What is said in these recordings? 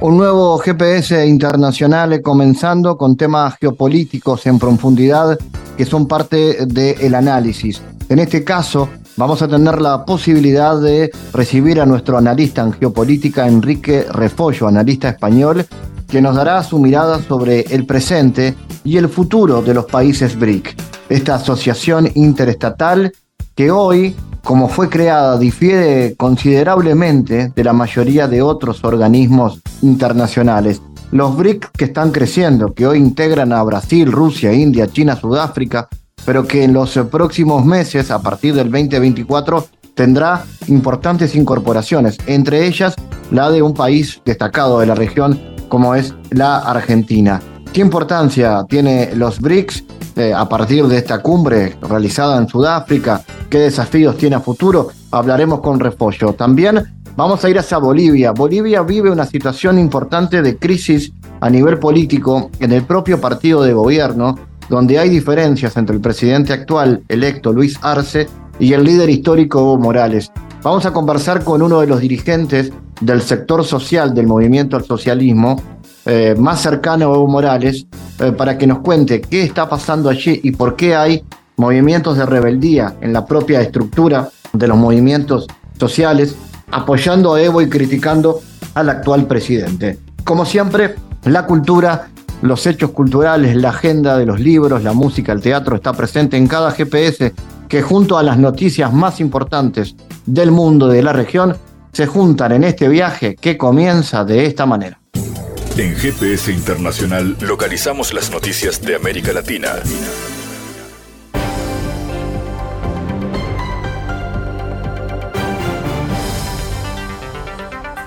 Un nuevo GPS internacional comenzando con temas geopolíticos en profundidad que son parte del análisis. En este caso, vamos a tener la posibilidad de recibir a nuestro analista en geopolítica, Enrique Refollo, analista español, que nos dará su mirada sobre el presente y el futuro de los países BRIC, esta asociación interestatal que hoy como fue creada, difiere considerablemente de la mayoría de otros organismos internacionales. Los BRIC que están creciendo, que hoy integran a Brasil, Rusia, India, China, Sudáfrica, pero que en los próximos meses, a partir del 2024, tendrá importantes incorporaciones, entre ellas la de un país destacado de la región como es la Argentina. ¿Qué importancia tiene los BRICS eh, a partir de esta cumbre realizada en Sudáfrica? ¿Qué desafíos tiene a futuro? Hablaremos con Refugio. También vamos a ir hacia Bolivia. Bolivia vive una situación importante de crisis a nivel político en el propio partido de gobierno, donde hay diferencias entre el presidente actual electo Luis Arce y el líder histórico Evo Morales. Vamos a conversar con uno de los dirigentes del sector social del movimiento al socialismo, eh, más cercano a Evo Morales, eh, para que nos cuente qué está pasando allí y por qué hay movimientos de rebeldía en la propia estructura de los movimientos sociales, apoyando a Evo y criticando al actual presidente. Como siempre, la cultura, los hechos culturales, la agenda de los libros, la música, el teatro está presente en cada GPS que junto a las noticias más importantes del mundo, de la región, se juntan en este viaje que comienza de esta manera. En GPS Internacional localizamos las noticias de América Latina.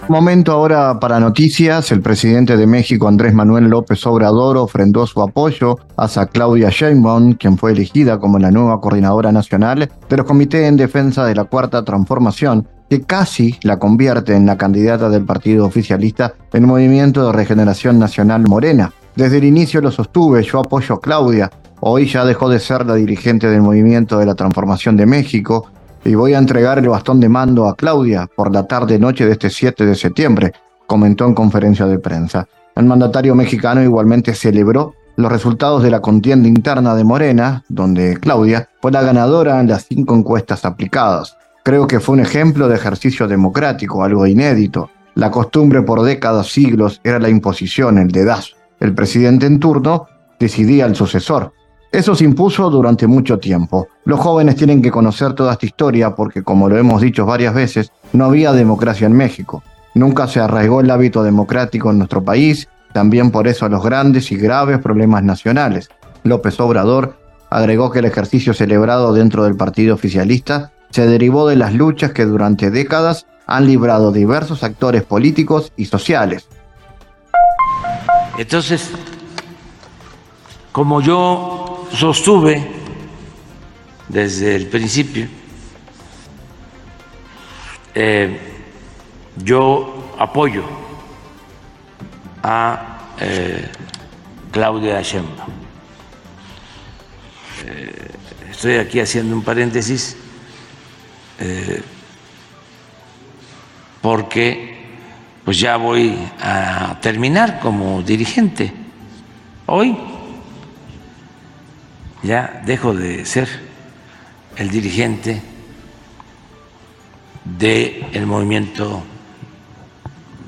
Momento ahora para noticias. El presidente de México, Andrés Manuel López Obrador, ofrendó su apoyo hacia Claudia Sheinbaum, quien fue elegida como la nueva coordinadora nacional de los comités en defensa de la Cuarta Transformación que casi la convierte en la candidata del partido oficialista en Movimiento de Regeneración Nacional Morena. Desde el inicio lo sostuve, yo apoyo a Claudia. Hoy ya dejó de ser la dirigente del Movimiento de la Transformación de México y voy a entregar el bastón de mando a Claudia por la tarde-noche de este 7 de septiembre, comentó en conferencia de prensa. El mandatario mexicano igualmente celebró los resultados de la contienda interna de Morena, donde Claudia fue la ganadora en las cinco encuestas aplicadas. Creo que fue un ejemplo de ejercicio democrático, algo inédito. La costumbre por décadas, siglos, era la imposición, el dedazo. El presidente en turno decidía al sucesor. Eso se impuso durante mucho tiempo. Los jóvenes tienen que conocer toda esta historia porque, como lo hemos dicho varias veces, no había democracia en México. Nunca se arraigó el hábito democrático en nuestro país, también por eso los grandes y graves problemas nacionales. López Obrador agregó que el ejercicio celebrado dentro del partido oficialista se derivó de las luchas que durante décadas han librado diversos actores políticos y sociales. Entonces, como yo sostuve desde el principio, eh, yo apoyo a eh, Claudia Sheinbaum. Eh, estoy aquí haciendo un paréntesis eh, porque pues ya voy a terminar como dirigente. Hoy ya dejo de ser el dirigente del movimiento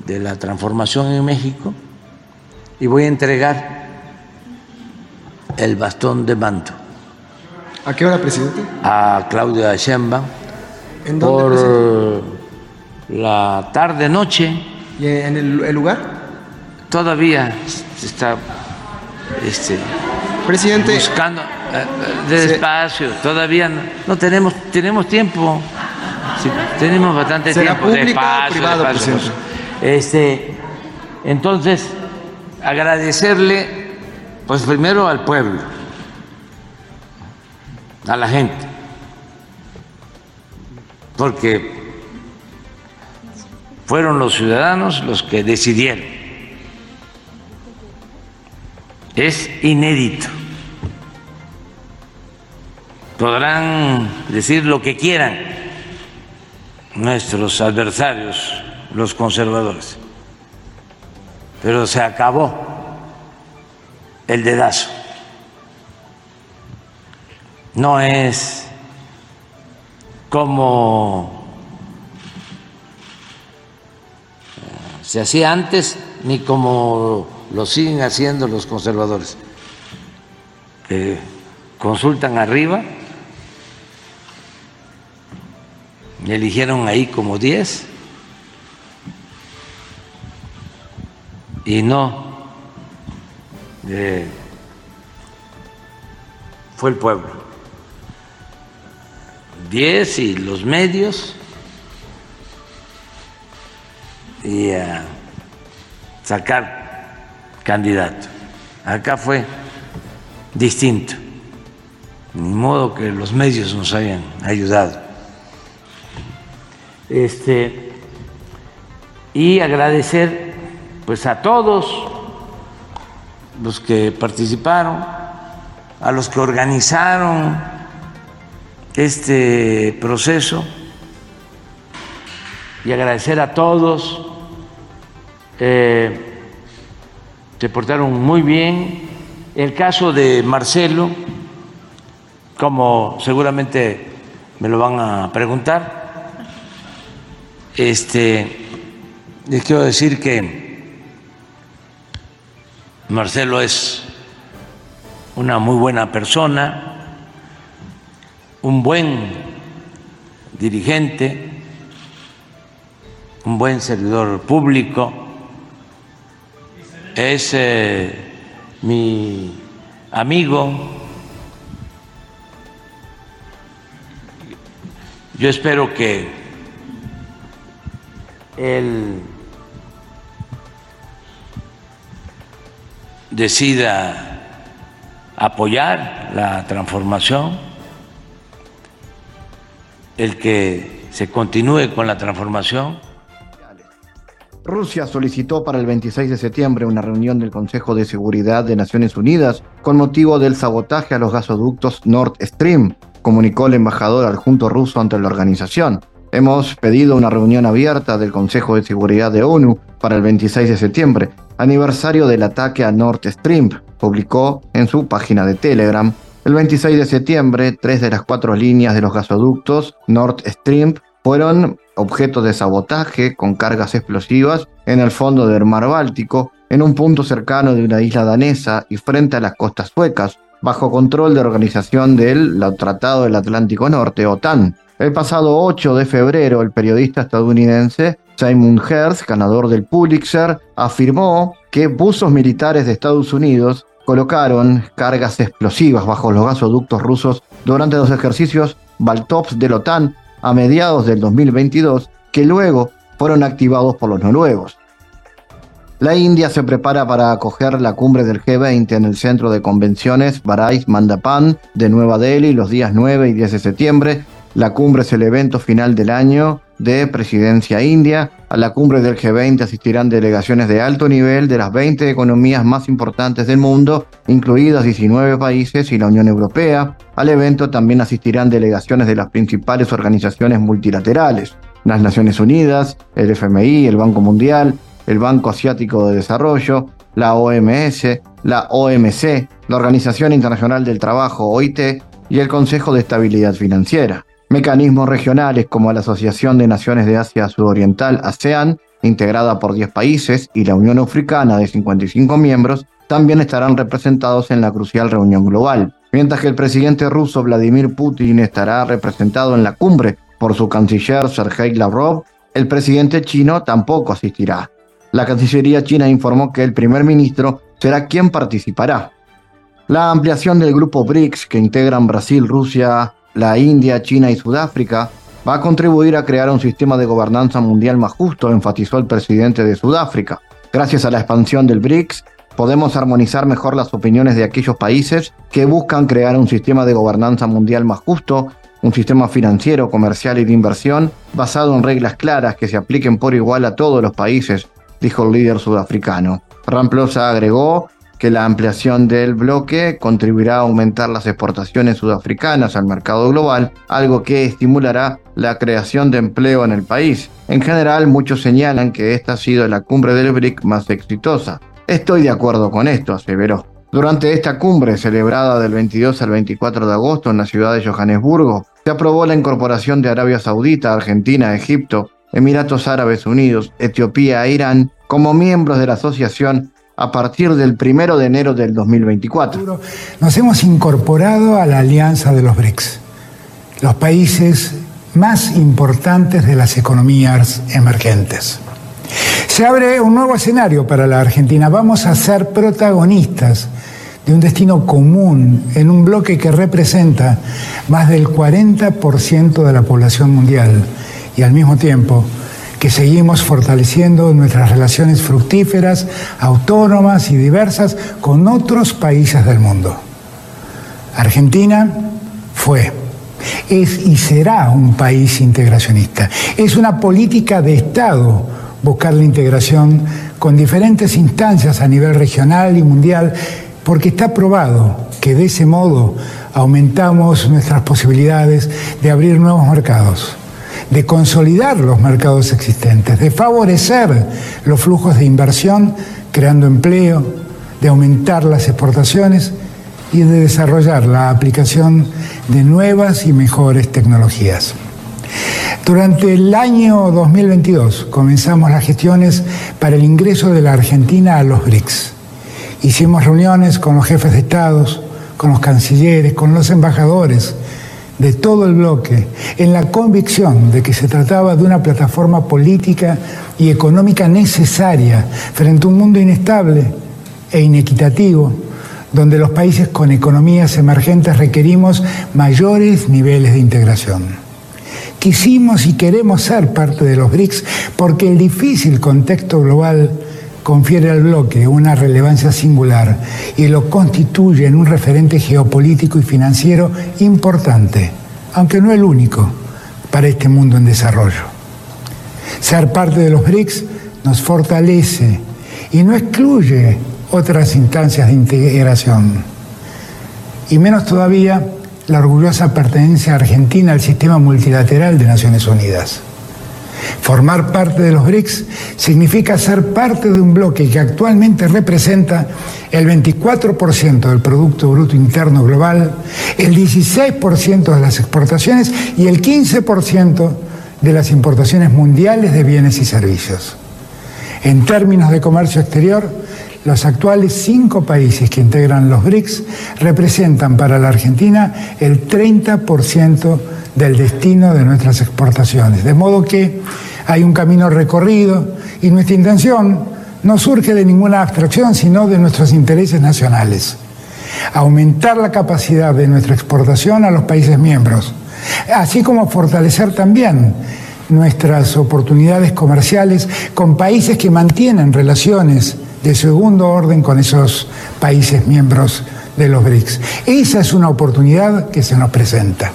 de la transformación en México y voy a entregar el bastón de mando. ¿A qué hora, presidente? A Claudia Sheinbaum ¿En por dónde, la tarde noche ¿Y en el, el lugar? todavía está este, Presidente, buscando eh, eh, despacio. Todavía no, no tenemos tenemos tiempo. Sí, tenemos bastante ¿Será tiempo despacio, privado, despacio. este entonces agradecerle, pues primero al pueblo, a la gente, porque fueron los ciudadanos los que decidieron. Es inédito. Podrán decir lo que quieran nuestros adversarios, los conservadores, pero se acabó el dedazo. No es como eh, se hacía antes ni como lo siguen haciendo los conservadores, consultan arriba eligieron ahí como 10 y no eh, fue el pueblo. 10 y los medios y a sacar candidato. Acá fue distinto, ni modo que los medios nos hayan ayudado. Este, y agradecer pues a todos los que participaron, a los que organizaron este proceso y agradecer a todos. Eh, se portaron muy bien. El caso de Marcelo, como seguramente me lo van a preguntar, este, les quiero decir que Marcelo es una muy buena persona, un buen dirigente, un buen servidor público, es eh, mi amigo. Yo espero que él decida apoyar la transformación, el que se continúe con la transformación. Rusia solicitó para el 26 de septiembre una reunión del Consejo de Seguridad de Naciones Unidas con motivo del sabotaje a los gasoductos Nord Stream, comunicó el embajador adjunto ruso ante la organización. Hemos pedido una reunión abierta del Consejo de Seguridad de ONU para el 26 de septiembre, aniversario del ataque a Nord Stream, publicó en su página de Telegram. El 26 de septiembre, tres de las cuatro líneas de los gasoductos Nord Stream fueron objeto de sabotaje con cargas explosivas en el fondo del mar Báltico, en un punto cercano de una isla danesa y frente a las costas suecas, bajo control de organización del Tratado del Atlántico Norte, OTAN. El pasado 8 de febrero, el periodista estadounidense Simon Hertz, ganador del Pulitzer, afirmó que buzos militares de Estados Unidos colocaron cargas explosivas bajo los gasoductos rusos durante los ejercicios Baltops de la OTAN a mediados del 2022, que luego fueron activados por los noruegos. La India se prepara para acoger la cumbre del G20 en el centro de convenciones Barais Mandapan de Nueva Delhi los días 9 y 10 de septiembre, la cumbre es el evento final del año de presidencia india. A la cumbre del G20 asistirán delegaciones de alto nivel de las 20 economías más importantes del mundo, incluidas 19 países y la Unión Europea. Al evento también asistirán delegaciones de las principales organizaciones multilaterales, las Naciones Unidas, el FMI, el Banco Mundial, el Banco Asiático de Desarrollo, la OMS, la OMC, la Organización Internacional del Trabajo, OIT, y el Consejo de Estabilidad Financiera. Mecanismos regionales como la Asociación de Naciones de Asia Sudoriental, ASEAN, integrada por 10 países, y la Unión Africana de 55 miembros, también estarán representados en la crucial reunión global. Mientras que el presidente ruso Vladimir Putin estará representado en la cumbre por su canciller Sergei Lavrov, el presidente chino tampoco asistirá. La Cancillería china informó que el primer ministro será quien participará. La ampliación del grupo BRICS, que integran Brasil, Rusia, la India, China y Sudáfrica, va a contribuir a crear un sistema de gobernanza mundial más justo, enfatizó el presidente de Sudáfrica. Gracias a la expansión del BRICS, podemos armonizar mejor las opiniones de aquellos países que buscan crear un sistema de gobernanza mundial más justo, un sistema financiero, comercial y de inversión basado en reglas claras que se apliquen por igual a todos los países, dijo el líder sudafricano. Ramplosa agregó que la ampliación del bloque contribuirá a aumentar las exportaciones sudafricanas al mercado global, algo que estimulará la creación de empleo en el país. En general, muchos señalan que esta ha sido la cumbre del BRIC más exitosa. Estoy de acuerdo con esto, aseveró. Durante esta cumbre, celebrada del 22 al 24 de agosto en la ciudad de Johannesburgo, se aprobó la incorporación de Arabia Saudita, Argentina, Egipto, Emiratos Árabes Unidos, Etiopía e Irán como miembros de la asociación a partir del primero de enero del 2024. Nos hemos incorporado a la alianza de los BRICS, los países más importantes de las economías emergentes. Se abre un nuevo escenario para la Argentina. Vamos a ser protagonistas de un destino común en un bloque que representa más del 40% de la población mundial y al mismo tiempo que seguimos fortaleciendo nuestras relaciones fructíferas, autónomas y diversas con otros países del mundo. Argentina fue, es y será un país integracionista. Es una política de Estado buscar la integración con diferentes instancias a nivel regional y mundial, porque está probado que de ese modo aumentamos nuestras posibilidades de abrir nuevos mercados de consolidar los mercados existentes, de favorecer los flujos de inversión, creando empleo, de aumentar las exportaciones y de desarrollar la aplicación de nuevas y mejores tecnologías. Durante el año 2022 comenzamos las gestiones para el ingreso de la Argentina a los BRICS. Hicimos reuniones con los jefes de estados, con los cancilleres, con los embajadores, de todo el bloque en la convicción de que se trataba de una plataforma política y económica necesaria frente a un mundo inestable e inequitativo, donde los países con economías emergentes requerimos mayores niveles de integración. Quisimos y queremos ser parte de los BRICS porque el difícil contexto global confiere al bloque una relevancia singular y lo constituye en un referente geopolítico y financiero importante, aunque no el único, para este mundo en desarrollo. Ser parte de los BRICS nos fortalece y no excluye otras instancias de integración. Y menos todavía la orgullosa pertenencia argentina al sistema multilateral de Naciones Unidas. Formar parte de los BRICS significa ser parte de un bloque que actualmente representa el 24% del Producto Bruto Interno Global, el 16% de las exportaciones y el 15% de las importaciones mundiales de bienes y servicios. En términos de comercio exterior, los actuales cinco países que integran los BRICS representan para la Argentina el 30% del destino de nuestras exportaciones. De modo que hay un camino recorrido y nuestra intención no surge de ninguna abstracción, sino de nuestros intereses nacionales. Aumentar la capacidad de nuestra exportación a los países miembros, así como fortalecer también nuestras oportunidades comerciales con países que mantienen relaciones de segundo orden con esos países miembros de los BRICS. Esa es una oportunidad que se nos presenta.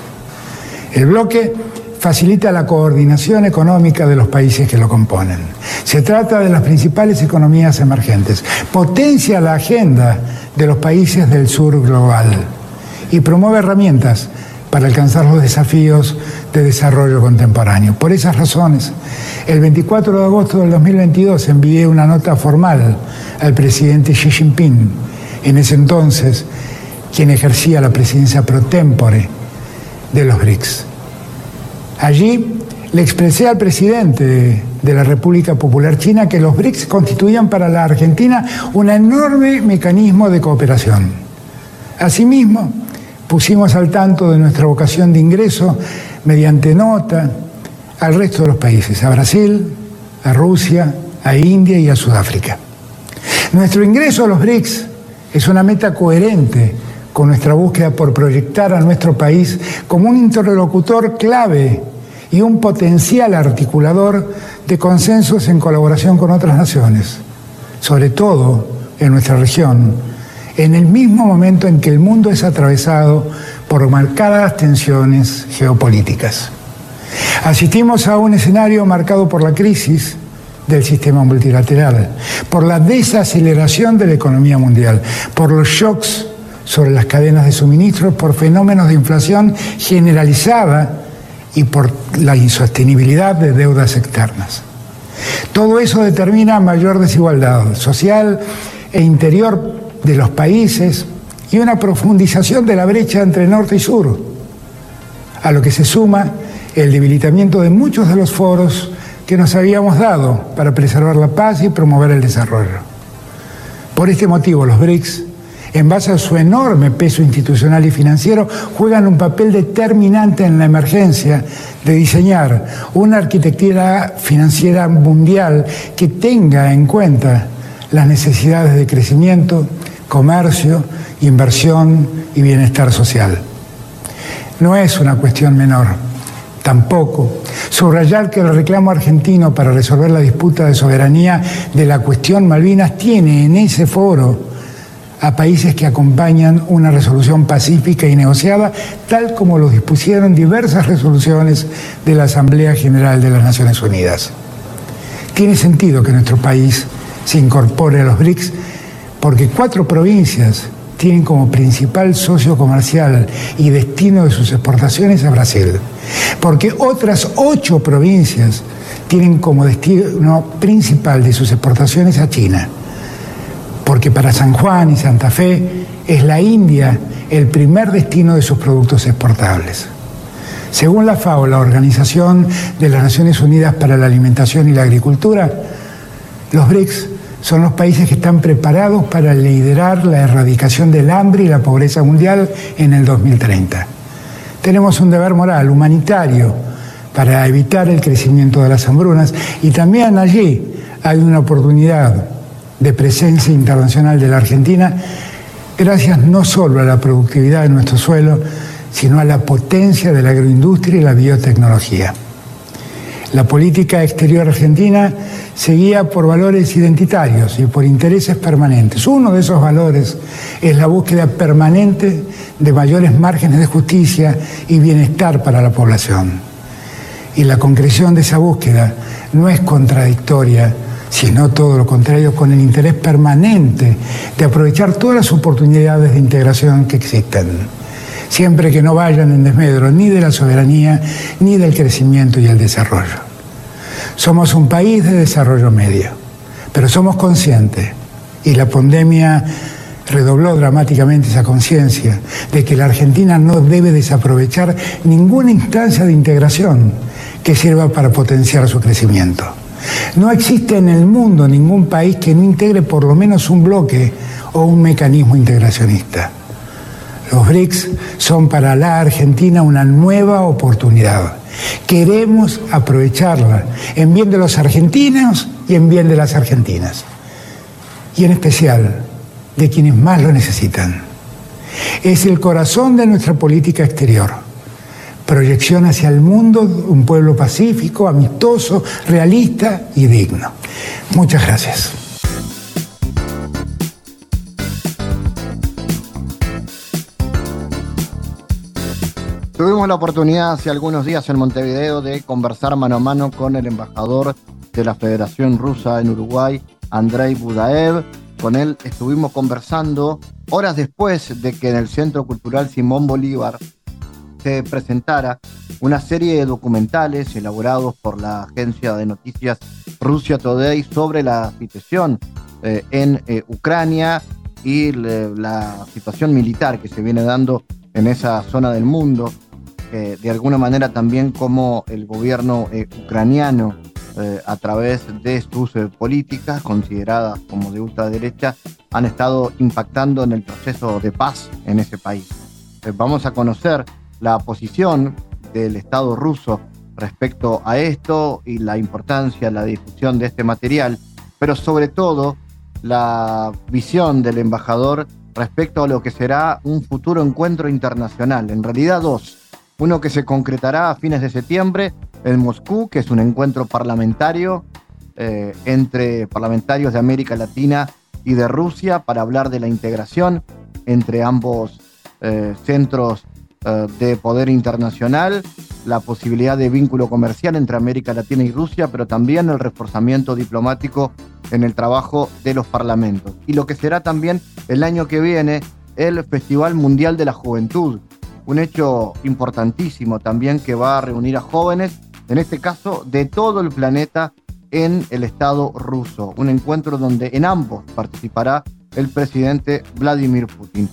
El bloque facilita la coordinación económica de los países que lo componen. Se trata de las principales economías emergentes. Potencia la agenda de los países del sur global y promueve herramientas para alcanzar los desafíos de desarrollo contemporáneo. Por esas razones, el 24 de agosto del 2022 envié una nota formal al presidente Xi Jinping, en ese entonces quien ejercía la presidencia pro tempore de los BRICS. Allí le expresé al presidente de la República Popular China que los BRICS constituían para la Argentina un enorme mecanismo de cooperación. Asimismo, pusimos al tanto de nuestra vocación de ingreso mediante nota al resto de los países, a Brasil, a Rusia, a India y a Sudáfrica. Nuestro ingreso a los BRICS es una meta coherente con nuestra búsqueda por proyectar a nuestro país como un interlocutor clave y un potencial articulador de consensos en colaboración con otras naciones, sobre todo en nuestra región, en el mismo momento en que el mundo es atravesado por marcadas tensiones geopolíticas. Asistimos a un escenario marcado por la crisis del sistema multilateral, por la desaceleración de la economía mundial, por los shocks sobre las cadenas de suministro, por fenómenos de inflación generalizada y por la insostenibilidad de deudas externas. Todo eso determina mayor desigualdad social e interior de los países y una profundización de la brecha entre norte y sur, a lo que se suma el debilitamiento de muchos de los foros que nos habíamos dado para preservar la paz y promover el desarrollo. Por este motivo, los BRICS, en base a su enorme peso institucional y financiero, juegan un papel determinante en la emergencia de diseñar una arquitectura financiera mundial que tenga en cuenta las necesidades de crecimiento, comercio, inversión y bienestar social. No es una cuestión menor, tampoco. Subrayar que el reclamo argentino para resolver la disputa de soberanía de la cuestión Malvinas tiene en ese foro a países que acompañan una resolución pacífica y negociada, tal como lo dispusieron diversas resoluciones de la Asamblea General de las Naciones Unidas. Tiene sentido que nuestro país se incorpore a los BRICS porque cuatro provincias tienen como principal socio comercial y destino de sus exportaciones a Brasil, porque otras ocho provincias tienen como destino principal de sus exportaciones a China, porque para San Juan y Santa Fe es la India el primer destino de sus productos exportables. Según la FAO, la Organización de las Naciones Unidas para la Alimentación y la Agricultura, los BRICS son los países que están preparados para liderar la erradicación del hambre y la pobreza mundial en el 2030. Tenemos un deber moral, humanitario, para evitar el crecimiento de las hambrunas y también allí hay una oportunidad de presencia internacional de la Argentina gracias no solo a la productividad de nuestro suelo, sino a la potencia de la agroindustria y la biotecnología. La política exterior argentina se guía por valores identitarios y por intereses permanentes. Uno de esos valores es la búsqueda permanente de mayores márgenes de justicia y bienestar para la población. Y la concreción de esa búsqueda no es contradictoria, sino todo lo contrario, con el interés permanente de aprovechar todas las oportunidades de integración que existen, siempre que no vayan en desmedro ni de la soberanía ni del crecimiento y el desarrollo. Somos un país de desarrollo medio, pero somos conscientes, y la pandemia redobló dramáticamente esa conciencia de que la Argentina no debe desaprovechar ninguna instancia de integración que sirva para potenciar su crecimiento. No existe en el mundo ningún país que no integre por lo menos un bloque o un mecanismo integracionista. Los BRICS son para la Argentina una nueva oportunidad Queremos aprovecharla en bien de los argentinos y en bien de las argentinas. Y en especial de quienes más lo necesitan. Es el corazón de nuestra política exterior. Proyección hacia el mundo, un pueblo pacífico, amistoso, realista y digno. Muchas gracias. Tuvimos la oportunidad hace algunos días en Montevideo de conversar mano a mano con el embajador de la Federación Rusa en Uruguay, Andrei Budaev. Con él estuvimos conversando horas después de que en el Centro Cultural Simón Bolívar se presentara una serie de documentales elaborados por la agencia de noticias Rusia Today sobre la situación eh, en eh, Ucrania y la situación militar que se viene dando en esa zona del mundo de alguna manera también como el gobierno eh, ucraniano, eh, a través de sus eh, políticas consideradas como de ultraderecha, han estado impactando en el proceso de paz en ese país. vamos a conocer la posición del Estado ruso respecto a esto y la importancia, la difusión de este material, pero sobre todo la visión del embajador respecto a lo que será un futuro encuentro internacional, en realidad dos, uno que se concretará a fines de septiembre en Moscú, que es un encuentro parlamentario eh, entre parlamentarios de América Latina y de Rusia para hablar de la integración entre ambos eh, centros de poder internacional, la posibilidad de vínculo comercial entre América Latina y Rusia, pero también el reforzamiento diplomático en el trabajo de los parlamentos. Y lo que será también el año que viene el Festival Mundial de la Juventud, un hecho importantísimo también que va a reunir a jóvenes, en este caso de todo el planeta, en el Estado ruso, un encuentro donde en ambos participará el presidente Vladimir Putin.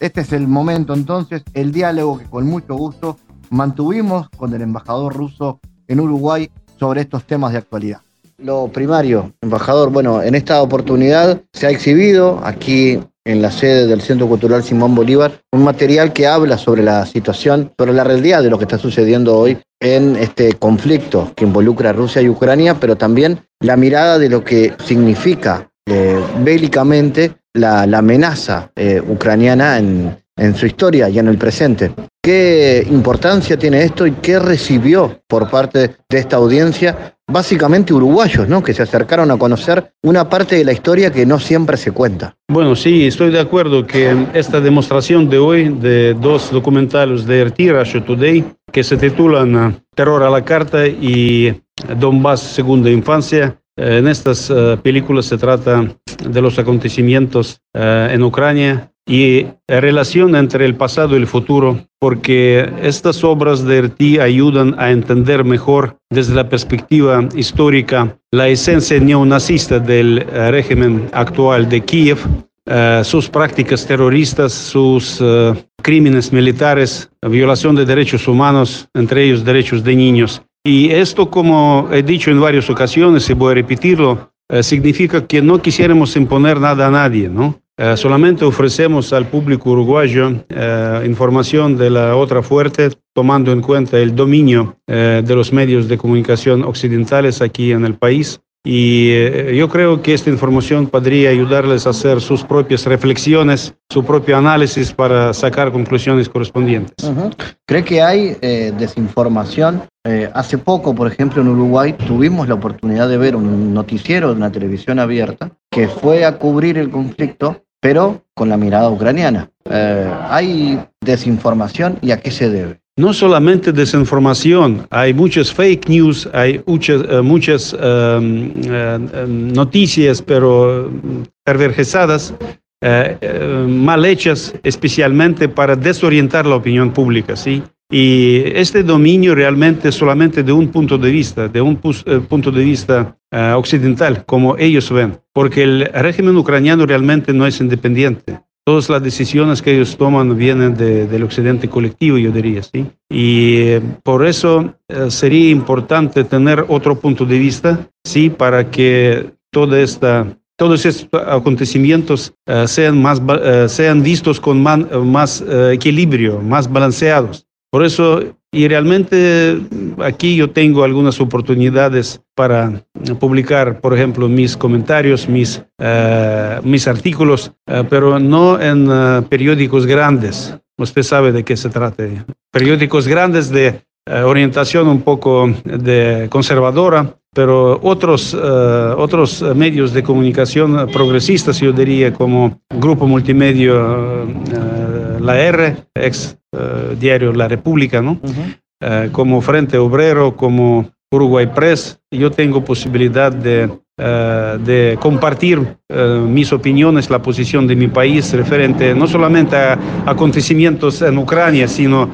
Este es el momento entonces, el diálogo que con mucho gusto mantuvimos con el embajador ruso en Uruguay sobre estos temas de actualidad. Lo primario, embajador, bueno, en esta oportunidad se ha exhibido aquí en la sede del Centro Cultural Simón Bolívar, un material que habla sobre la situación, sobre la realidad de lo que está sucediendo hoy en este conflicto que involucra a Rusia y Ucrania, pero también la mirada de lo que significa eh, bélicamente la, amenaza eh, ucraniana en, su historia y en el presente. ¿Qué importancia tiene esto y qué recibió por parte de esta audiencia? Básicamente uruguayos, ¿no? Que se acercaron a conocer una parte de la historia que no siempre se cuenta. Bueno, sí, estoy de acuerdo que esta demostración de hoy de dos documentales de RT, Russia Today, que se titulan Terror a la Carta y Donbass Segunda Infancia, eh, en estas eh, películas se trata de los acontecimientos eh, en Ucrania y la relación entre el pasado y el futuro, porque estas obras de Erti ayudan a entender mejor desde la perspectiva histórica la esencia neonazista del régimen actual de Kiev, sus prácticas terroristas, sus crímenes militares, violación de derechos humanos, entre ellos derechos de niños. Y esto, como he dicho en varias ocasiones y voy a repetirlo, eh, significa que no quisiéramos imponer nada a nadie, ¿no? Eh, solamente ofrecemos al público uruguayo eh, información de la otra fuerte, tomando en cuenta el dominio de los medios de comunicación occidentales aquí en el país y eh, yo creo que esta información podría ayudarles a hacer sus propias reflexiones, su propio análisis para sacar conclusiones correspondientes. ¿Cree que hay eh, desinformación? Eh, hace poco, por ejemplo, en Uruguay tuvimos la oportunidad de ver un noticiero de una televisión abierta que fue a cubrir el conflicto, pero con la mirada ucraniana. ¿Hay desinformación y a qué se debe? No solamente desinformación, hay muchas fake news, hay muchas, eh, muchas em, em, noticias, pero perversadas, eh, eh, mal hechas especialmente para desorientar la opinión pública, ¿sí? Y este dominio realmente solamente de un punto de vista, de un punto de vista occidental, como ellos ven, porque el régimen ucraniano realmente no es independiente todas las decisiones que ellos toman vienen del occidente colectivo, yo diría, ¿sí? Y eh, por eso eh, sería importante tener otro punto de vista, ¿sí? Para que toda esta, todos estos acontecimientos eh, sean, más, sean vistos con más equilibrio, más balanceados. Por eso, y realmente aquí yo tengo algunas oportunidades para publicar, por ejemplo, mis comentarios, mis, eh, mis artículos, eh, pero no en eh, periódicos grandes. Usted sabe de qué se trata. Periódicos grandes de orientación un poco de conservadora, pero otros, otros medios de comunicación progresistas, yo diría, como Grupo Multimedia La R, ex eh, diario La República, ¿no? Eh, como Frente Obrero, como Uruguay Press, yo tengo posibilidad de, eh, de compartir mis opiniones, la posición de mi país referente no solamente a acontecimientos en Ucrania, sino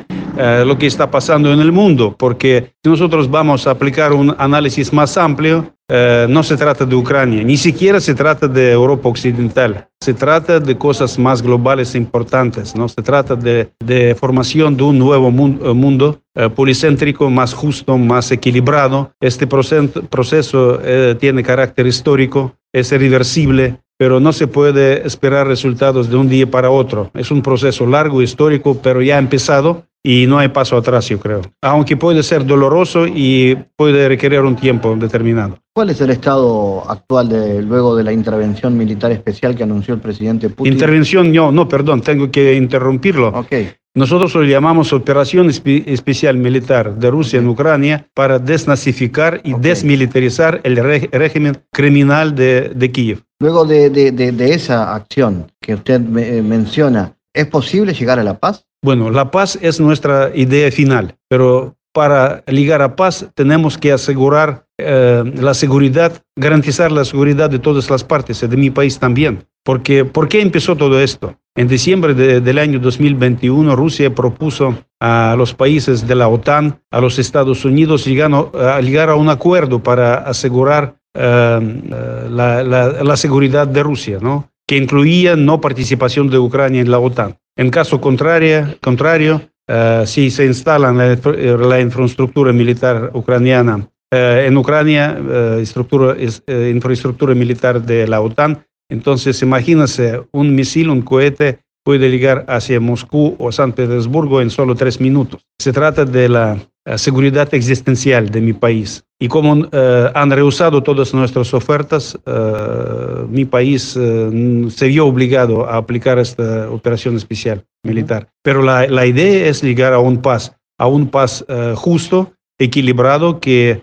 lo que está pasando en el mundo, porque si nosotros vamos a aplicar un análisis más amplio, eh, no se trata de Ucrania, ni siquiera se trata de Europa Occidental, se trata de cosas más globales e importantes, ¿no? se trata de, formación de un nuevo mundo, mundo eh, policéntrico, más justo, más equilibrado. Este proceso, eh, tiene carácter histórico, es irreversible, pero no se puede esperar resultados de un día para otro. Es un proceso largo, histórico, pero ya ha empezado y no hay paso atrás, yo creo. Aunque puede ser doloroso y puede requerir un tiempo determinado. ¿Cuál es el estado actual de, luego de la intervención militar especial que anunció el presidente Putin? Intervención, no, no, perdón, tengo que interrumpirlo. Okay. Nosotros lo llamamos Operación Especial Militar de Rusia en Ucrania para desnazificar y desmilitarizar el régimen criminal de, de Kiev. Luego de, de, esa acción que usted me, menciona, ¿es posible llegar a la paz? Bueno, la paz es nuestra idea final, pero para llegar a paz tenemos que asegurar eh, la seguridad, garantizar la seguridad de todas las partes, de mi país también. Porque, ¿Por qué empezó todo esto? En diciembre del año 2021, Rusia propuso a los países de la OTAN, a los Estados Unidos, llegar a un acuerdo para asegurar eh, la, la, seguridad de Rusia, ¿no? que incluía no participación de Ucrania en la OTAN. En caso contrario, contrario uh, si se instala la, la infraestructura militar ucraniana uh, en Ucrania, estructura, infraestructura militar de la OTAN, entonces imagínese un misil, un cohete puede llegar hacia Moscú o San Petersburgo en solo tres minutos. Se trata de la seguridad existencial de mi país. Y como eh, han rehusado todas nuestras ofertas, eh, mi país eh, se vio obligado a aplicar esta operación especial militar. Pero la, la idea es llegar a un paz, a un paz justo, equilibrado, que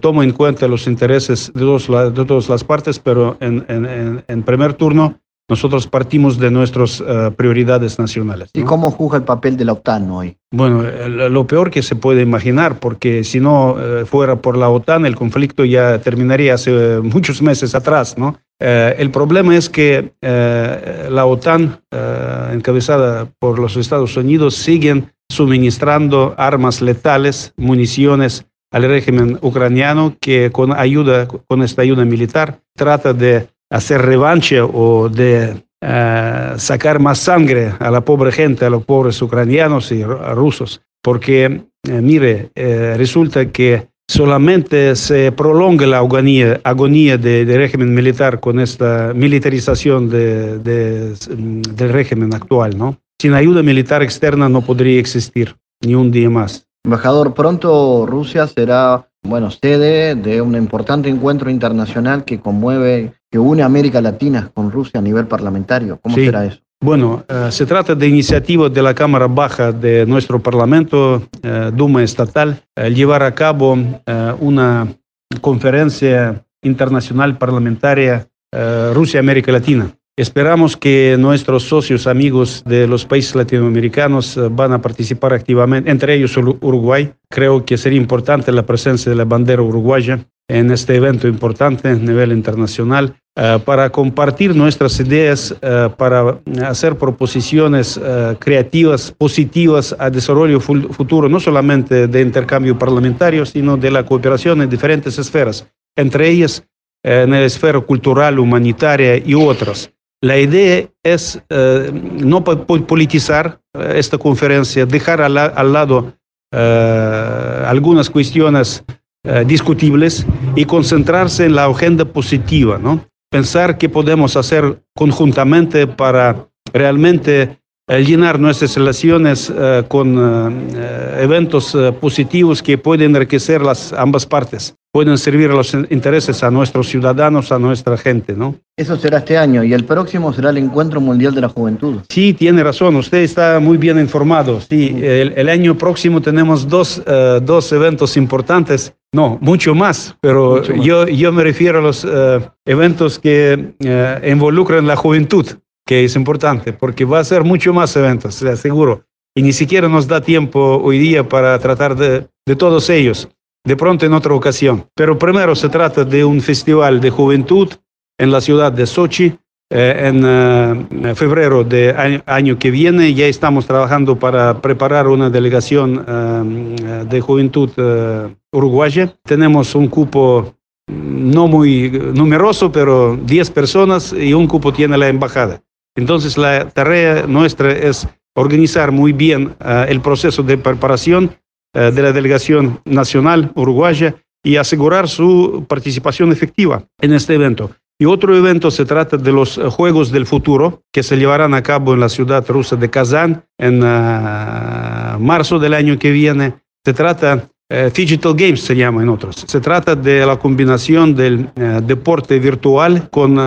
toma en cuenta los intereses de, dos, de todas las partes, pero en, en, en primer turno nosotros partimos de nuestras uh, prioridades nacionales. ¿no? ¿Y cómo juzga el papel de la OTAN hoy? Bueno, lo peor que se puede imaginar, porque si no uh, fuera por la OTAN, el conflicto ya terminaría hace uh, muchos meses atrás, ¿no? el problema es que la OTAN, encabezada por los Estados Unidos, siguen suministrando armas letales, municiones al régimen ucraniano que con ayuda, con esta ayuda militar, trata de hacer revancha o de uh, sacar más sangre a la pobre gente, a los pobres ucranianos y rusos. Porque, eh, mire, eh, resulta que solamente se prolonga la agonía, agonía del de régimen militar con esta militarización de, de, del régimen actual, ¿no? Sin ayuda militar externa no podría existir ni un día más. Embajador, pronto Rusia será, bueno, sede de un importante encuentro internacional que conmueve que une a América Latina con Rusia a nivel parlamentario. ¿Cómo sí. será eso? Bueno, uh, se trata de iniciativa de la Cámara Baja de nuestro Parlamento, uh, Duma Estatal, uh, llevar a cabo una conferencia internacional parlamentaria Rusia-América Latina. Esperamos que nuestros socios amigos de los países latinoamericanos van a participar activamente, entre ellos Uruguay. Creo que sería importante la presencia de la bandera uruguaya en este evento importante a nivel internacional uh, para compartir nuestras ideas, uh, para hacer proposiciones creativas, positivas a desarrollo futuro, no solamente de intercambio parlamentario, sino de la cooperación en diferentes esferas, entre ellas en la esfera cultural, humanitaria y otras. La idea es no politizar esta conferencia, dejar al, lado algunas cuestiones eh, discutibles y concentrarse en la agenda positiva, ¿no? Pensar qué podemos hacer conjuntamente para realmente eh, llenar nuestras relaciones eh, con eh, eventos eh, positivos que pueden enriquecer las ambas partes, pueden servir a los intereses a nuestros ciudadanos, a nuestra gente, ¿no? Eso será este año y el próximo será el Encuentro Mundial de la Juventud. Sí, tiene razón, usted está muy bien informado. Sí, el, el año próximo tenemos dos, uh, dos eventos importantes, no, mucho más, pero mucho más. Yo, yo me refiero a los uh, eventos que uh, involucran la juventud, que es importante, porque va a ser mucho más eventos, seguro. Y ni siquiera nos da tiempo hoy día para tratar de, de todos ellos, de pronto en otra ocasión. Pero primero se trata de un festival de juventud en la ciudad de Sochi, eh, en uh, febrero de año, que viene. Ya estamos trabajando para preparar una delegación uh, de juventud uruguaya. Tenemos un cupo no muy numeroso, pero 10 personas y un cupo tiene la embajada. Entonces la tarea nuestra es organizar muy bien el proceso de preparación de la delegación nacional uruguaya y asegurar su participación efectiva en este evento. Y otro evento se trata de los Juegos del Futuro, que se llevarán a cabo en la ciudad rusa de Kazán en uh, marzo del año que viene. Se trata, uh, Digital Games se llama en otros, se trata de la combinación del deporte virtual con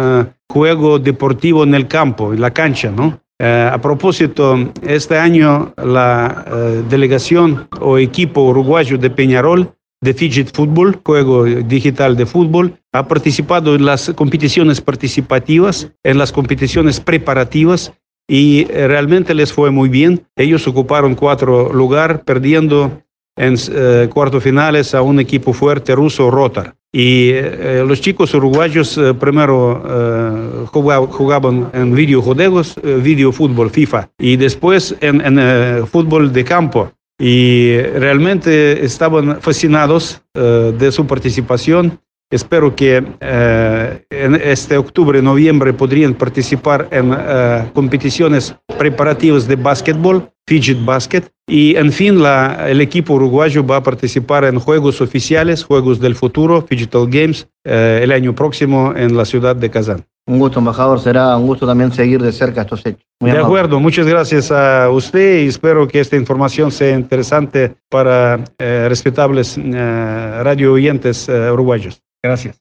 juego deportivo en el campo, en la cancha, ¿no? A propósito, este año la delegación o equipo uruguayo de Peñarol de Fidget Football, juego digital de fútbol. Ha participado en las competiciones participativas, en las competiciones preparativas y eh, realmente les fue muy bien. Ellos ocuparon cuatro lugares, perdiendo en eh, cuartos finales a un equipo fuerte ruso, Rotar. Y eh, los chicos uruguayos eh, primero eh, jugaban, en videojuegos, eh, video fútbol, FIFA, y después en, en fútbol de campo. Y realmente estaban fascinados de su participación Espero que eh, en este octubre, noviembre podrían participar en eh, competiciones preparativas de básquetbol, fidget basket. Y en fin, la, el equipo uruguayo va a participar en juegos oficiales, juegos del futuro, Digital Games, eh, el año próximo en la ciudad de Kazán. Un gusto, embajador. Será un gusto también seguir de cerca estos hechos. Muy de amable. acuerdo, muchas gracias a usted y espero que esta información sea interesante para eh, respetables eh, radio oyentes eh, uruguayos. Gracias.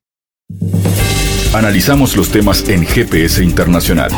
Analizamos los temas en GPS Internacional.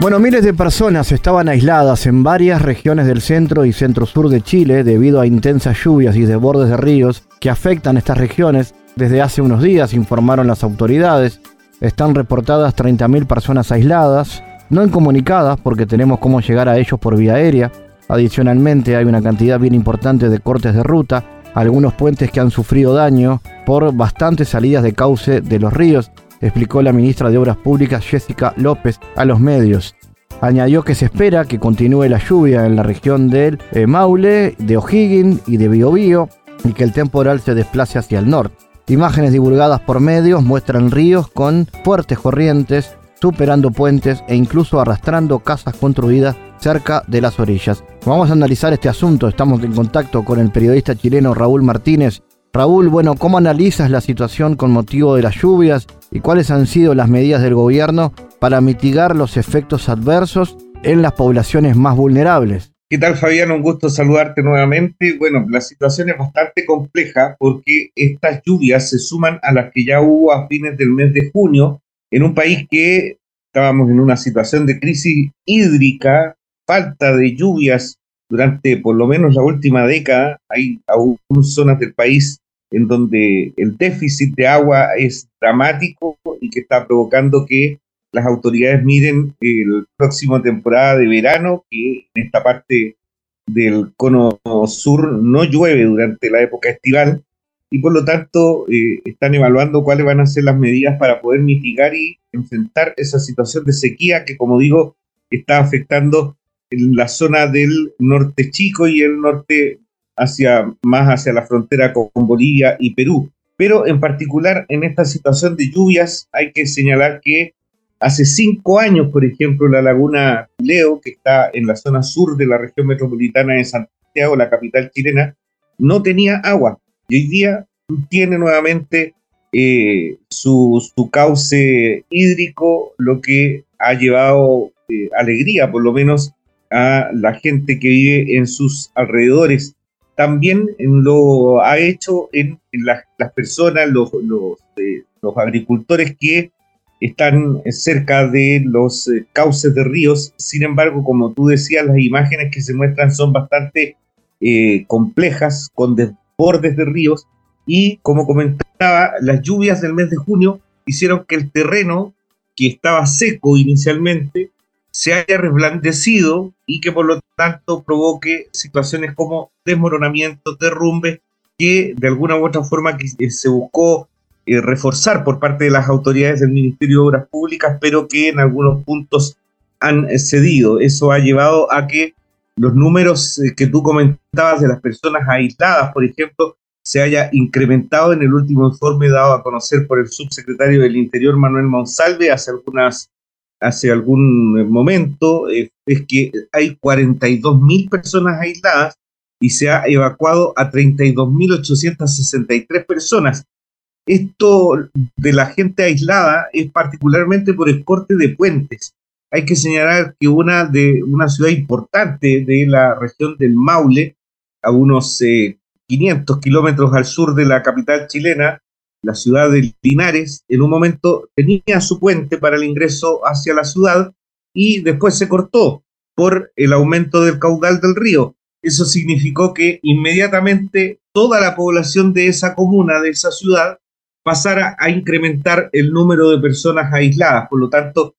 Bueno, miles de personas estaban aisladas en varias regiones del centro y centro-sur de Chile debido a intensas lluvias y desbordes de ríos que afectan estas regiones desde hace unos días, informaron las autoridades. Están reportadas 30.000 personas aisladas, no incomunicadas porque tenemos cómo llegar a ellos por vía aérea. Adicionalmente hay una cantidad bien importante de cortes de ruta, algunos puentes que han sufrido daño por bastantes salidas de cauce de los ríos explicó la ministra de Obras Públicas Jessica López a los medios. Añadió que se espera que continúe la lluvia en la región del eh, Maule, de O'Higgins y de Biobío y que el temporal se desplace hacia el norte. Imágenes divulgadas por medios muestran ríos con fuertes corrientes, superando puentes e incluso arrastrando casas construidas cerca de las orillas. Vamos a analizar este asunto. Estamos en contacto con el periodista chileno Raúl Martínez. Raúl, bueno, ¿cómo analizas la situación con motivo de las lluvias y cuáles han sido las medidas del gobierno para mitigar los efectos adversos en las poblaciones más vulnerables? ¿Qué tal Fabián? Un gusto saludarte nuevamente. Bueno, la situación es bastante compleja porque estas lluvias se suman a las que ya hubo a fines del mes de junio en un país que estábamos en una situación de crisis hídrica, falta de lluvias durante por lo menos la última década. Hay aún zonas del país en donde el déficit de agua es dramático y que está provocando que las autoridades miren el próximo temporada de verano, que en esta parte del cono sur no llueve durante la época estival y por lo tanto eh, están evaluando cuáles van a ser las medidas para poder mitigar y enfrentar esa situación de sequía que, como digo, está afectando en la zona del norte chico y el norte hacia más hacia la frontera con Bolivia y Perú. Pero en particular en esta situación de lluvias hay que señalar que hace cinco años, por ejemplo, la laguna Leo, que está en la zona sur de la región metropolitana de Santiago, la capital chilena, no tenía agua y hoy día tiene nuevamente eh, su, cauce hídrico, lo que ha llevado eh, alegría, por lo menos, a la gente que vive en sus alrededores también lo ha hecho en, las, personas, los, eh, los, agricultores que están cerca de los eh, cauces de ríos. Sin embargo, como tú decías, las imágenes que se muestran son bastante eh, complejas, con desbordes de ríos. Y como comentaba, las lluvias del mes de junio hicieron que el terreno, que estaba seco inicialmente, se haya reblandecido y que por lo tanto provoque situaciones como desmoronamientos, derrumbes, que de alguna u otra forma eh, se buscó eh, reforzar por parte de las autoridades del Ministerio de Obras Públicas, pero que en algunos puntos han eh, cedido. Eso ha llevado a que los números que tú comentabas de las personas aisladas, por ejemplo, se haya incrementado en el último informe dado a conocer por el subsecretario del Interior, Manuel Monsalve, hace algunas hace algún momento, eh, es que hay 42 mil personas aisladas y se ha evacuado a 32.863 personas. Esto de la gente aislada es particularmente por el corte de puentes. Hay que señalar que una, de, una ciudad importante de la región del Maule, a unos 500 eh, kilómetros al sur de la capital chilena, la ciudad de Linares en un momento tenía su puente para el ingreso hacia la ciudad y después se cortó por el aumento del caudal del río. Eso significó que inmediatamente toda la población de esa comuna, de esa ciudad, pasara a incrementar el número de personas aisladas. Por lo tanto,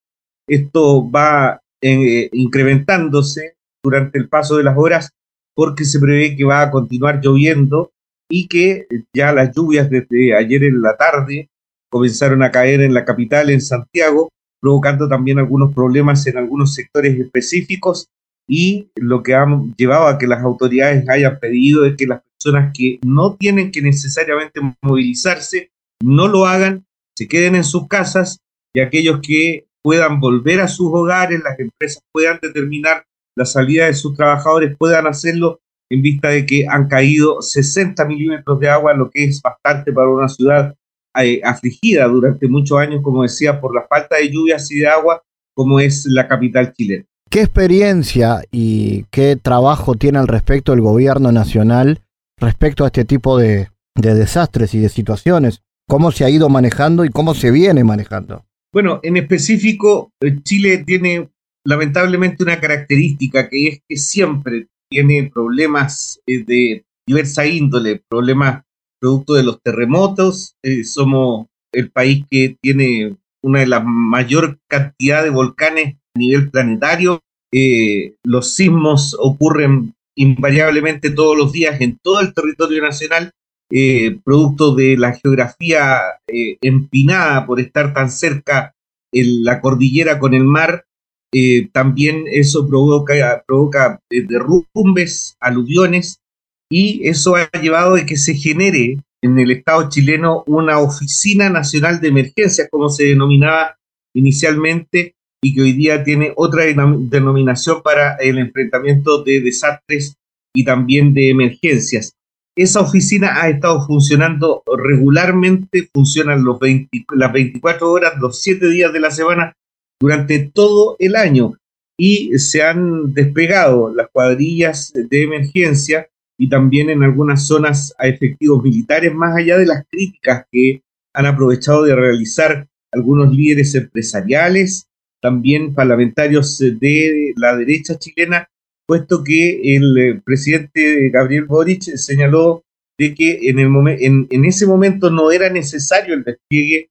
esto va eh, incrementándose durante el paso de las horas porque se prevé que va a continuar lloviendo y que ya las lluvias desde ayer en la tarde comenzaron a caer en la capital, en Santiago, provocando también algunos problemas en algunos sectores específicos y lo que ha llevado a que las autoridades hayan pedido es que las personas que no tienen que necesariamente movilizarse no lo hagan, se queden en sus casas y aquellos que puedan volver a sus hogares, las empresas puedan determinar la salida de sus trabajadores, puedan hacerlo en vista de que han caído 60 milímetros de agua, lo que es bastante para una ciudad eh, afligida durante muchos años, como decía, por la falta de lluvias y de agua, como es la capital chilena. ¿Qué experiencia y qué trabajo tiene al respecto el gobierno nacional respecto a este tipo de, de desastres y de situaciones? ¿Cómo se ha ido manejando y cómo se viene manejando? Bueno, en específico, eh, Chile tiene lamentablemente una característica que es que siempre tiene problemas eh, de diversa índole, problemas producto de los terremotos. Eh, somos el país que tiene una de las mayor cantidad de volcanes a nivel planetario. los sismos ocurren invariablemente todos los días en todo el territorio nacional eh, producto de la geografía eh, empinada por estar tan cerca la cordillera con el mar, eh, también eso provoca, provoca derrumbes, aluviones, y eso ha llevado a que se genere en el Estado chileno una Oficina Nacional de Emergencias, como se denominaba inicialmente, y que hoy día tiene otra denominación para el enfrentamiento de desastres y también de emergencias. Esa oficina ha estado funcionando regularmente, funcionan las 24 horas, los 7 días de la semana durante todo el año y se han despegado las cuadrillas de emergencia y también en algunas zonas a efectivos militares, más allá de las críticas que han aprovechado de realizar algunos líderes empresariales, también parlamentarios de la derecha chilena puesto que el eh, presidente Gabriel Boric señaló de que en, en ese momento no era necesario el despliegue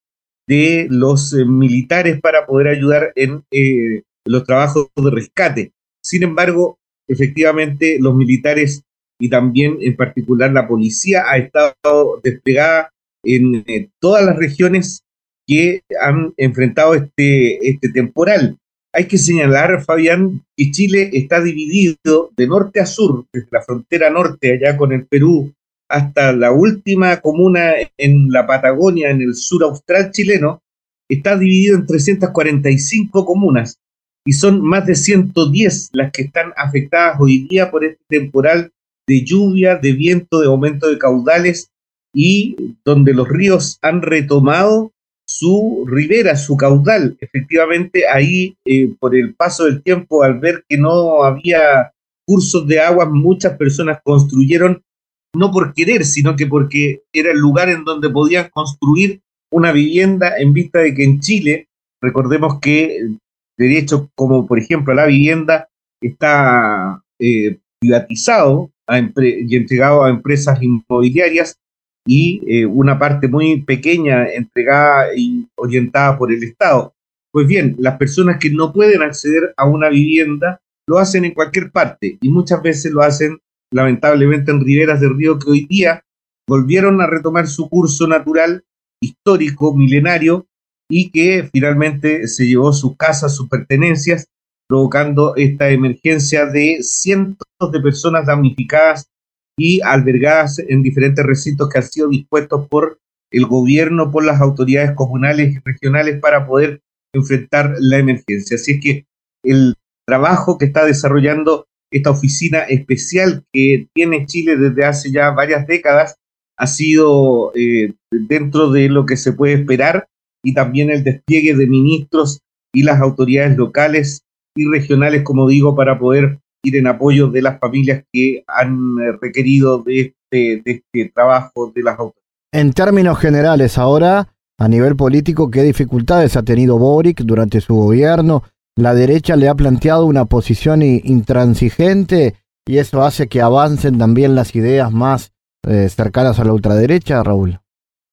de los eh, militares para poder ayudar en eh, los trabajos de rescate. Sin embargo, efectivamente, los militares y también en particular la policía ha estado desplegada en todas las regiones que han enfrentado este, este temporal. Hay que señalar, Fabián, que Chile está dividido de norte a sur, desde la frontera norte, allá con el Perú, hasta la última comuna en la Patagonia, en el sur austral chileno, está dividido en 345 comunas y son más de 110 las que están afectadas hoy día por este temporal de lluvia, de viento, de aumento de caudales y donde los ríos han retomado su ribera, su caudal. Efectivamente, ahí, eh, por el paso del tiempo, al ver que no había cursos de agua, muchas personas construyeron, no por querer, sino que porque era el lugar en donde podían construir una vivienda en vista de que en Chile, recordemos que derechos como por ejemplo la vivienda está eh, privatizado y entregado a empresas inmobiliarias y eh, una parte muy pequeña entregada y orientada por el Estado. Pues bien, las personas que no pueden acceder a una vivienda lo hacen en cualquier parte y muchas veces lo hacen lamentablemente en riberas del río que hoy día volvieron a retomar su curso natural, histórico, milenario, y que finalmente se llevó sus casas, sus pertenencias, provocando esta emergencia de cientos de personas damnificadas y albergadas en diferentes recintos que han sido dispuestos por el gobierno, por las autoridades comunales y regionales para poder enfrentar la emergencia. Así es que el trabajo que está desarrollando esta oficina especial que tiene Chile desde hace ya varias décadas ha sido eh, dentro de lo que se puede esperar y también el despliegue de ministros y las autoridades locales y regionales, como digo, para poder ir en apoyo de las familias que han eh, requerido de este, de este trabajo de las autoridades. En términos generales, ahora, a nivel político, ¿qué dificultades ha tenido Boric durante su gobierno? La derecha le ha planteado una posición intransigente y eso hace que avancen también las ideas más eh, cercanas a la ultraderecha, Raúl.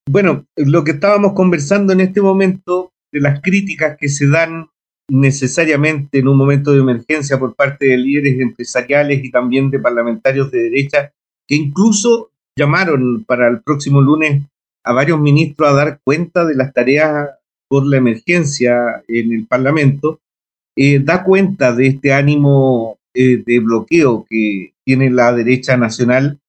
Bueno, lo que estábamos conversando en este momento de las críticas que se dan necesariamente en un momento de emergencia por parte de líderes empresariales y también de parlamentarios de derecha, que incluso llamaron para el próximo lunes a varios ministros a dar cuenta de las tareas por la emergencia en el Parlamento, eh, da cuenta de este ánimo eh, de bloqueo que tiene la derecha nacional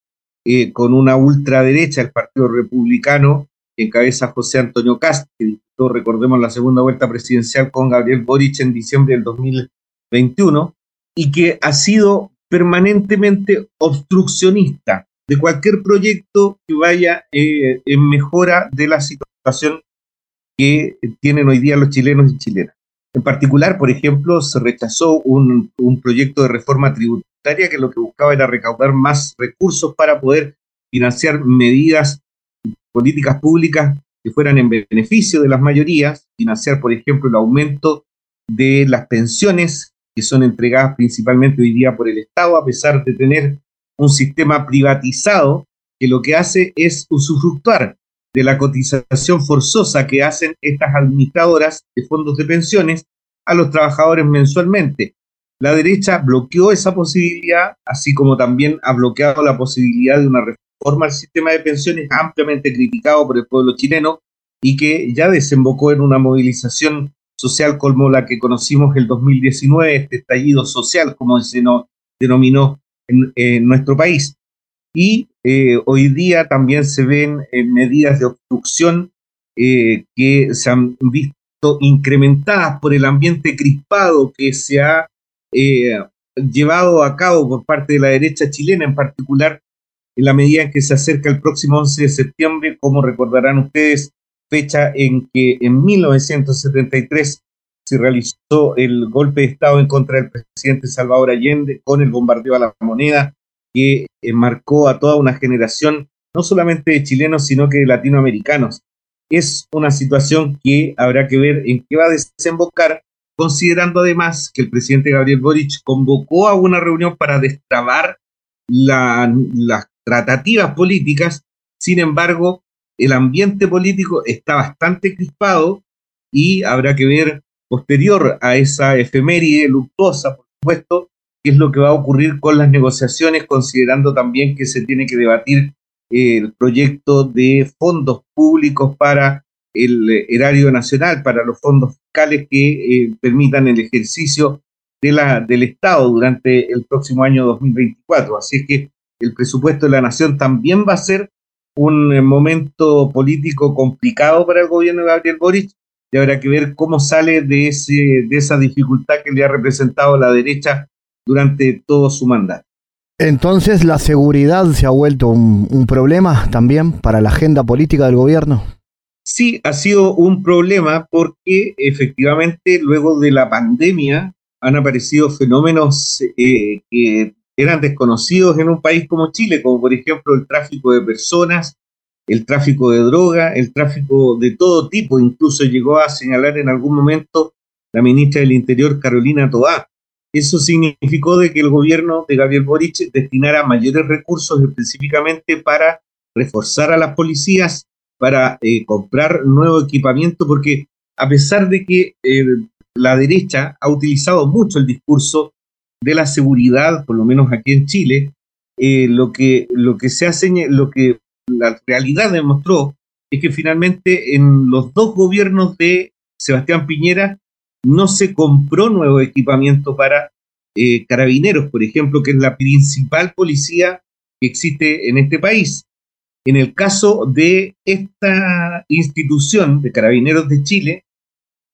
eh, con una ultraderecha, el Partido Republicano, que encabeza José Antonio Cast, recordemos, la segunda vuelta presidencial con Gabriel Boric en diciembre del 2021, y que ha sido permanentemente obstruccionista de cualquier proyecto que vaya en mejora de la situación que tienen hoy día los chilenos y chilenas. En particular, por ejemplo, se rechazó un, proyecto de reforma tributaria que lo que buscaba era recaudar más recursos para poder financiar medidas políticas públicas que fueran en beneficio de las mayorías, financiar, por ejemplo, el aumento de las pensiones que son entregadas principalmente hoy día por el Estado, a pesar de tener un sistema privatizado que lo que hace es usufructuar de la cotización forzosa que hacen estas administradoras de fondos de pensiones a los trabajadores mensualmente. La derecha bloqueó esa posibilidad, así como también ha bloqueado la posibilidad de una reforma al sistema de pensiones ampliamente criticado por el pueblo chileno y que ya desembocó en una movilización social como la que conocimos el 2019, este estallido social, como se denominó en, nuestro país. Y eh, hoy día también se ven eh, medidas de obstrucción eh, que se han visto incrementadas por el ambiente crispado que se ha llevado a cabo por parte de la derecha chilena, en particular en la medida en que se acerca el próximo 11 de septiembre, como recordarán ustedes, fecha en que en 1973 se realizó el golpe de Estado en contra del presidente Salvador Allende con el bombardeo a la moneda que eh, marcó a toda una generación, no solamente de chilenos, sino que de latinoamericanos. Es una situación que habrá que ver en qué va a desembocar, considerando además que el presidente Gabriel Boric convocó a una reunión para destrabar la, las tratativas políticas, sin embargo, el ambiente político está bastante crispado y habrá que ver posterior a esa efeméride luctuosa, por supuesto, qué es lo que va a ocurrir con las negociaciones, considerando también que se tiene que debatir el proyecto de fondos públicos para el erario nacional, para los fondos fiscales que eh, permitan el ejercicio de la, del Estado durante el próximo año 2024. Así que el presupuesto de la nación también va a ser un eh, momento político complicado para el gobierno de Gabriel Boric y habrá que ver cómo sale de, ese, de esa dificultad que le ha representado la derecha durante todo su mandato. Entonces, ¿la seguridad se ha vuelto un, un, problema también para la agenda política del gobierno? Sí, ha sido un problema porque efectivamente luego de la pandemia han aparecido fenómenos eh, que eran desconocidos en un país como Chile, como por ejemplo el tráfico de personas, el tráfico de droga, el tráfico de todo tipo. Incluso llegó a señalar en algún momento la ministra del Interior, Carolina Toá. Eso significó de que el gobierno de Gabriel Boric destinara mayores recursos específicamente para reforzar a las policías, para eh, comprar nuevo equipamiento, porque a pesar de que eh, la derecha ha utilizado mucho el discurso de la seguridad, por lo menos aquí en Chile, eh, lo, que, lo que se hace, lo que la realidad demostró es que finalmente en los dos gobiernos de Sebastián Piñera no se compró nuevo equipamiento para eh, carabineros, por ejemplo, que es la principal policía que existe en este país. En el caso de esta institución de carabineros de Chile,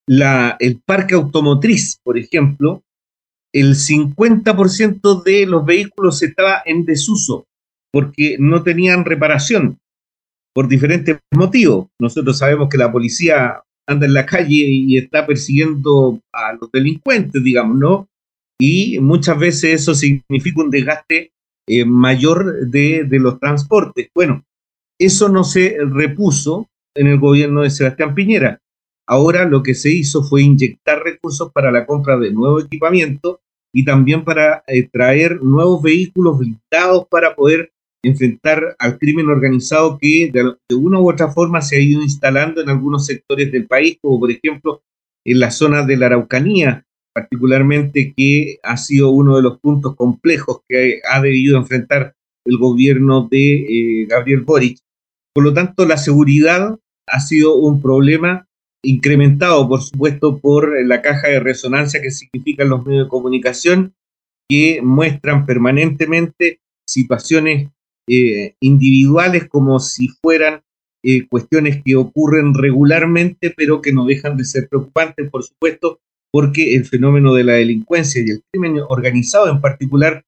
el parque automotriz, por ejemplo, el 50% de los vehículos estaba en desuso porque no tenían reparación por diferentes motivos. Nosotros sabemos que la policía anda en la calle y está persiguiendo a los delincuentes, digamos, ¿no? Y muchas veces eso significa un desgaste eh, mayor de, los transportes. Bueno, eso no se repuso en el gobierno de Sebastián Piñera. ahora lo que se hizo fue inyectar recursos para la compra de nuevo equipamiento y también para eh, traer nuevos vehículos blindados para poder enfrentar al crimen organizado que de, una u otra forma se ha ido instalando en algunos sectores del país, como por ejemplo en la zona de la Araucanía, particularmente que ha sido uno de los puntos complejos que ha debido enfrentar el gobierno de eh, Gabriel Boric. Por lo tanto, la seguridad ha sido un problema incrementado, por supuesto, por la caja de resonancia que significan los medios de comunicación, que muestran permanentemente situaciones eh, individuales como si fueran eh, cuestiones que ocurren regularmente, pero que no dejan de ser preocupantes, por supuesto, porque el fenómeno de la delincuencia y el crimen organizado en particular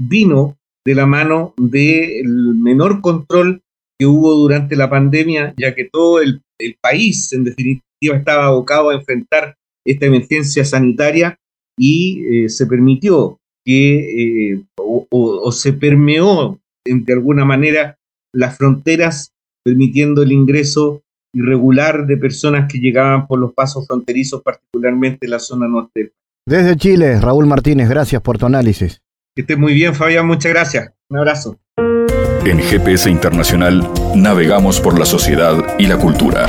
vino de la mano del menor control que hubo durante la pandemia, ya que todo el, país, en definitiva, estaba abocado a enfrentar esta emergencia sanitaria y eh, se permitió que, o, se permeó de alguna manera las fronteras, permitiendo el ingreso irregular de personas que llegaban por los pasos fronterizos, particularmente en la zona norte. Desde Chile, Raúl Martínez, gracias por tu análisis. Que estés muy bien, Fabián, muchas gracias. Un abrazo. En GPS Internacional navegamos por la sociedad y la cultura.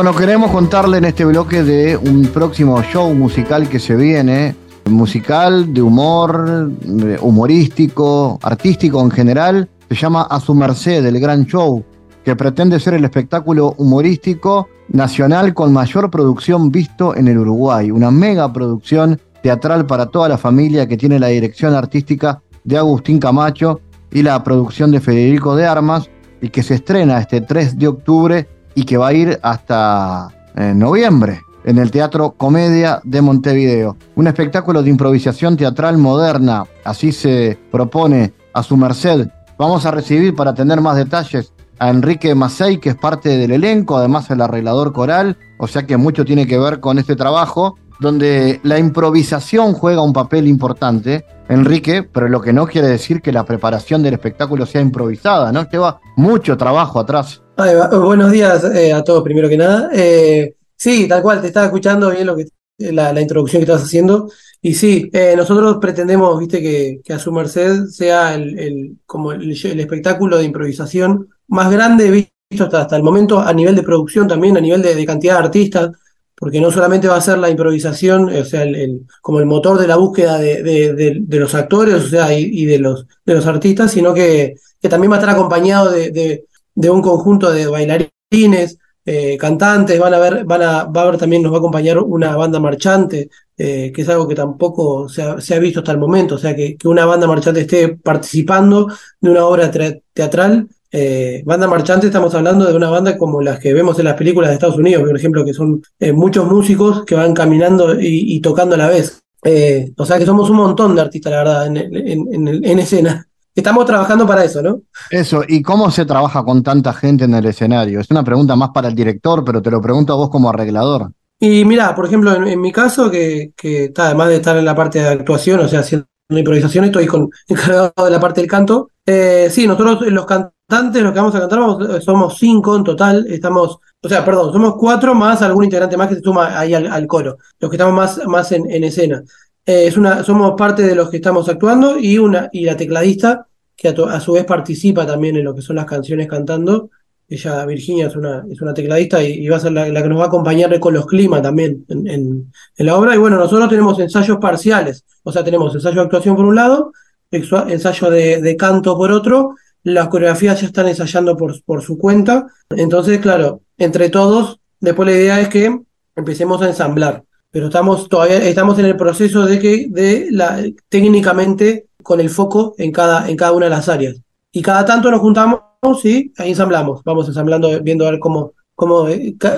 Bueno, queremos contarle en este bloque de un próximo show musical que se viene, musical, de humor, humorístico, artístico en general, se llama A su merced, el gran show, que pretende ser el espectáculo humorístico nacional con mayor producción visto en el Uruguay, una mega producción teatral para toda la familia que tiene la dirección artística de Agustín Camacho y la producción de Federico de Armas y que se estrena este 3 de octubre y que va a ir hasta eh, noviembre en el Teatro Comedia de Montevideo. Un espectáculo de improvisación teatral moderna, así se propone a su merced. Vamos a recibir para tener más detalles a Enrique Macei, que es parte del elenco, además el arreglador coral, o sea que mucho tiene que ver con este trabajo, donde la improvisación juega un papel importante, Enrique, pero lo que no quiere decir que la preparación del espectáculo sea improvisada, ¿no? Lleva mucho trabajo atrás. Buenos días eh, a todos, primero que nada. Eh, sí, tal cual, te estaba escuchando bien lo que la, introducción que estás haciendo. Y sí, eh, nosotros pretendemos, viste, que, a su merced sea el, como el, espectáculo de improvisación más grande visto hasta, hasta el momento a nivel de producción también, a nivel de cantidad de artistas porque no solamente va a ser la improvisación, o sea, el, como el motor de la búsqueda de, de, los actores, o sea, y, de, los, de los artistas, sino que también va a estar acompañado de, un conjunto de bailarines, eh, cantantes, van a ver, van a, va a haber también, nos va a acompañar una banda marchante, eh, que es algo que tampoco se ha, se ha, visto hasta el momento, o sea, que, una banda marchante esté participando de una obra teatral eh, banda marchante, estamos hablando de una banda como las que vemos en las películas de Estados Unidos, por ejemplo, que son muchos músicos que van caminando y, tocando a la vez. O sea que somos un montón de artistas, la verdad, en, escena. Estamos trabajando para eso, ¿no? Eso, ¿y cómo se trabaja con tanta gente en el escenario? Es una pregunta más para el director, pero te lo pregunto a vos como arreglador. Y mira, por ejemplo, en, mi caso, que, que además de estar en la parte de actuación, o sea, haciendo improvisación, estoy con, encargado de la parte del canto. sí, nosotros los cantantes los que vamos a cantar, eh, somos cinco en total, estamos, o sea, perdón, somos cuatro más algún integrante más que se suma ahí al, coro, los que estamos más, más en, escena. Eh, es una, somos parte de los que estamos actuando y, una, y la tecladista, que a, su vez participa también en lo que son las canciones cantando. Ella, Virginia, es una, es una tecladista y, va a ser la, que nos va a acompañar con los climas también en, en, la obra. Y bueno, nosotros tenemos ensayos parciales, o sea, tenemos ensayo de actuación por un lado, ensayo de, canto por otro, las coreografías ya están ensayando por, por su cuenta. Entonces, claro, entre todos, después la idea es que empecemos a ensamblar. Pero estamos todavía estamos en el proceso de que de la técnicamente con el foco en cada en cada una de las áreas. Y cada tanto nos juntamos y ahí ensamblamos. Vamos ensamblando viendo a ver cómo cómo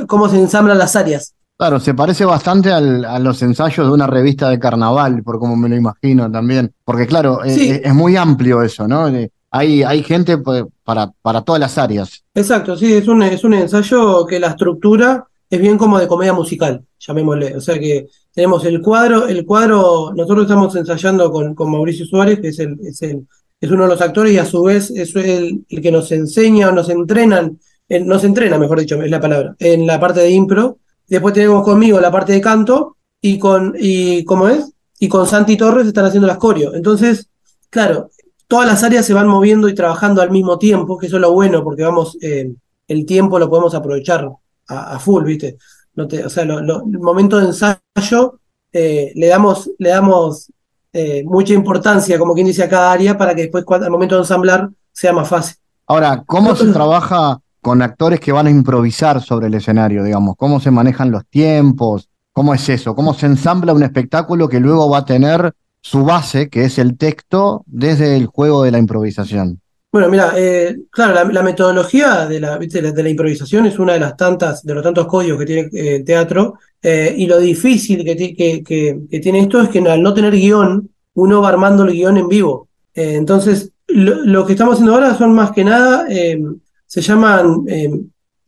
cómo se ensamblan las áreas. Claro, se parece bastante al, a los ensayos de una revista de carnaval, por como me lo imagino también. Porque claro, eh, es, muy amplio eso, ¿no? hay, hay gente para, para todas las áreas. Exacto, sí, es un, es un ensayo que la estructura es bien como de comedia musical, llamémosle. O sea que tenemos el cuadro, el cuadro, nosotros estamos ensayando con, con Mauricio Suárez, que es el, es el, es uno de los actores, y a su vez es el, que nos enseña o nos entrenan, nos entrena, mejor dicho, es la palabra, en la parte de impro. Después tenemos conmigo la parte de canto, y con, y ¿cómo es? Y con Santi Torres están haciendo las coreo. Entonces, claro, todas las áreas se van moviendo y trabajando al mismo tiempo, que eso es lo bueno, porque vamos, eh, el tiempo lo podemos aprovechar a, a full, ¿viste? No te, o sea, lo, lo, el momento de ensayo eh, le damos, le damos eh, mucha importancia, como quien dice, a cada área para que después, cuando, al momento de ensamblar, sea más fácil. Ahora, ¿cómo se trabaja con actores que van a improvisar sobre el escenario, digamos? ¿Cómo se manejan los tiempos? ¿Cómo es eso? ¿Cómo se ensambla un espectáculo que luego va a tener su base, que es el texto, desde el juego de la improvisación? Bueno, mira, eh, claro, la, la, metodología de la, ¿viste? de la, improvisación es una de las tantas, de los tantos códigos que tiene eh, el teatro, eh, y lo difícil que, que, que, tiene esto es que al no tener guion, uno va armando el guion en vivo. Eh, entonces, lo, lo, que estamos haciendo ahora son más que nada, se llaman,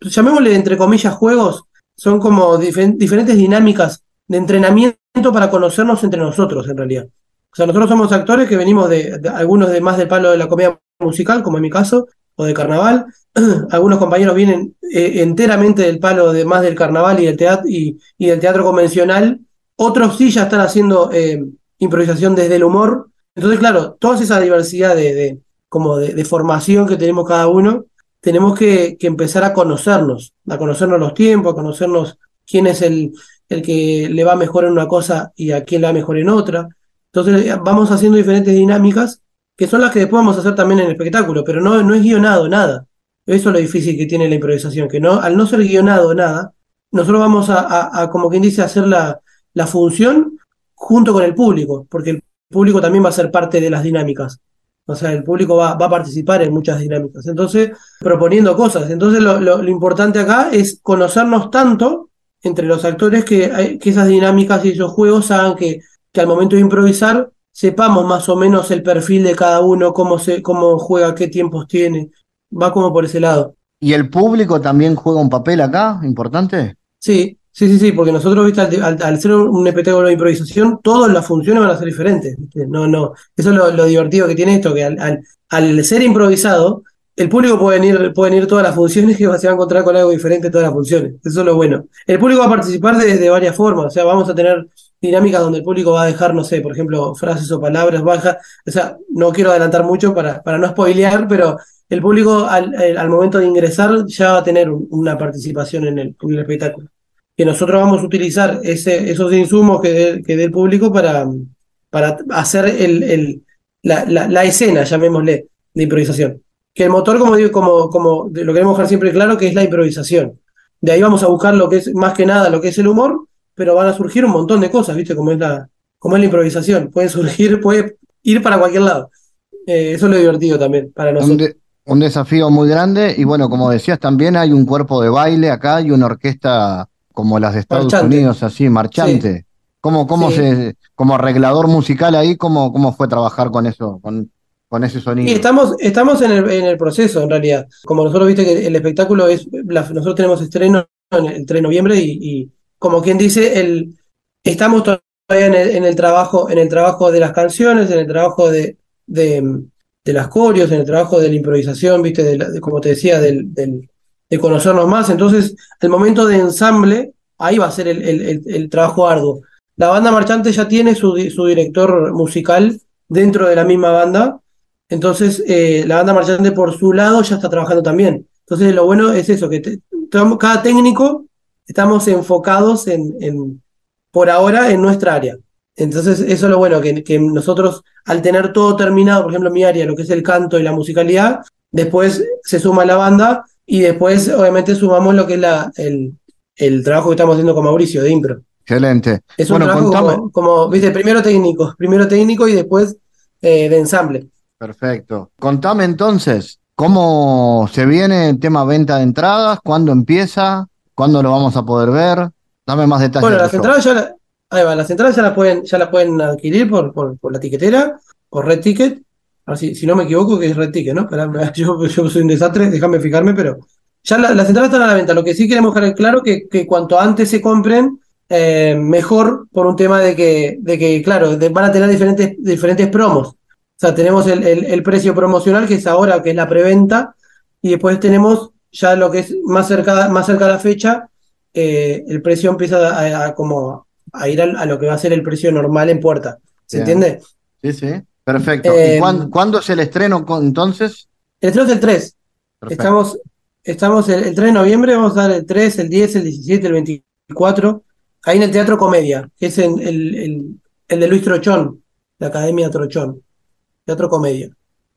llamémosle entre comillas juegos, son como difer diferentes dinámicas de entrenamiento para conocernos entre nosotros, en realidad. O sea, nosotros somos actores que venimos de, de algunos de más del palo de la comedia musical, como en mi caso, o de carnaval. Algunos compañeros vienen eh, enteramente del palo de más del carnaval y del teatro, y, y, del teatro convencional. Otros sí ya están haciendo eh, improvisación desde el humor. Entonces, claro, toda esa diversidad de, de como de, formación que tenemos cada uno, tenemos que, que, empezar a conocernos, a conocernos los tiempos, a conocernos quién es el, el que le va mejor en una cosa y a quién le va mejor en otra. Entonces, vamos haciendo diferentes dinámicas que son las que después vamos a hacer también en el espectáculo, pero no, no es guionado nada. Eso es lo difícil que tiene la improvisación, que no, al no ser guionado nada, nosotros vamos a, como quien dice, hacer la, la función junto con el público, porque el público también va a ser parte de las dinámicas. O sea, el público va, va a participar en muchas dinámicas. Entonces, proponiendo cosas. Entonces, lo, importante acá es conocernos tanto entre los actores que, que esas dinámicas y esos juegos hagan que, que al momento de improvisar sepamos más o menos el perfil de cada uno, cómo, se, cómo juega, qué tiempos tiene. Va como por ese lado. ¿Y el público también juega un papel acá importante? Sí, sí, sí, sí, porque nosotros, ¿viste? Al, al, al ser un espectáculo de improvisación, todas las funciones van a ser diferentes. ¿viste? No, no. Eso es lo, lo, divertido que tiene esto, que al, al, ser improvisado, el público puede venir, pueden ir todas las funciones y se va a encontrar con algo diferente todas las funciones. Eso es lo bueno. El público va a participar de, de varias formas. O sea, vamos a tener dinámicas donde el público va a dejar, no sé, por ejemplo, frases o palabras bajas. O sea, no quiero adelantar mucho para, para no spoilear, pero el público al, al momento de ingresar ya va a tener una participación en el, espectáculo. Que nosotros vamos a utilizar ese, esos insumos que dé que dé el público para, para hacer el, el, la, la, la escena, llamémosle, de improvisación. Que el motor, como digo, como, como lo queremos dejar siempre claro, que es la improvisación. De ahí vamos a buscar lo que es, más que nada, lo que es el humor, pero van a surgir un montón de cosas, ¿viste? Como es la, como es la improvisación. Puede surgir, puede ir para cualquier lado. Eh, eso es lo divertido también para nosotros. Un, de, un, desafío muy grande y bueno, como decías, también hay un cuerpo de baile acá y una orquesta como las de Estados marchante. Unidos, así, marchante. Sí. ¿Cómo, cómo sí. se, como arreglador musical ahí, cómo, cómo fue trabajar con eso, con, con ese sonido? Y estamos, estamos en el, en el proceso, en realidad. Como nosotros viste que el espectáculo es, la, nosotros tenemos estreno en el 3 de noviembre y, y como quien dice, el, estamos todavía en el, trabajo, en el trabajo de las canciones, en el trabajo de, de, las corios, en el trabajo de la improvisación, viste, como te decía, del, de conocernos más. Entonces, el momento de ensamble, ahí va a ser el, el, el trabajo arduo. La banda marchante ya tiene su, su, director musical dentro de la misma banda. Entonces, eh, la banda marchante por su lado ya está trabajando también. Entonces, lo bueno es eso, que te, cada técnico estamos enfocados en, en, por ahora en nuestra área. Entonces, eso es lo bueno, que, que, nosotros al tener todo terminado, por ejemplo, mi área, lo que es el canto y la musicalidad, después se suma la banda y después, obviamente, sumamos lo que es la, el, el trabajo que estamos haciendo con Mauricio de Impro. Excelente. Es un bueno, trabajo como, como, viste, primero técnico, primero técnico y después eh, de ensamble. Perfecto. Contame entonces, ¿cómo se viene el tema venta de entradas? ¿Cuándo empieza? ¿Cuándo lo vamos a poder ver? Dame más detalles. Bueno, las entradas, ya la, ahí va, las entradas ya las pueden, ya las pueden adquirir por, por, por la tiquetera, por Red Ticket. Así, si no me equivoco, que es Red Ticket, ¿no? Yo, yo soy un desastre, déjame fijarme, pero ya la- las entradas están a la venta. Lo que sí queremos dejar claro que, que cuanto antes se compren, eh, mejor por un tema de que, de que claro, de- van a tener diferentes, diferentes promos. O sea, tenemos el, el- el precio promocional, que es ahora, que es la preventa, y después tenemos ya lo que es más cerca, más cerca a la fecha, eh, el precio empieza a, a como a ir a, lo que va a ser el precio normal en puerta. ¿Se Bien. entiende? Sí, sí. Perfecto. Eh, ¿Y cuán- cuándo es el estreno entonces? El estreno es el 3. Perfecto. Estamos, estamos el, el 3 de noviembre, vamos a dar el 3, el 10, el 17, el 24, ahí en el Teatro Comedia, que es en el, el, el de Luis Trochón, la Academia Trochón, Teatro Comedia.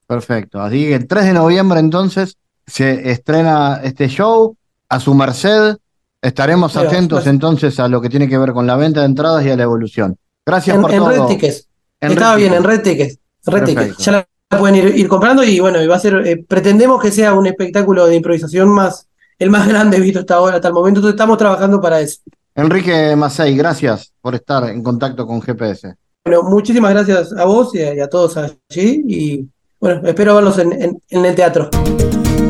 Perfecto. Así que el 3 de noviembre entonces se estrena este show a su merced. Estaremos va, atentos gracias. entonces a lo que tiene que ver con la venta de entradas y a la evolución. Gracias En, por en todo. Red Tickets. En Estaba Red bien, en Tickets. Red Tickets. Red. Tickets. Ya la pueden ir, ir comprando y bueno, va a ser, eh, pretendemos que sea un espectáculo de improvisación más, el más grande visto hasta ahora, hasta el momento. Entonces estamos trabajando para eso. Enrique Macei, gracias por estar en contacto con GPS. Bueno, muchísimas gracias a vos y a, y a todos allí y bueno, espero verlos en, en- en el teatro.